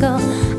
skull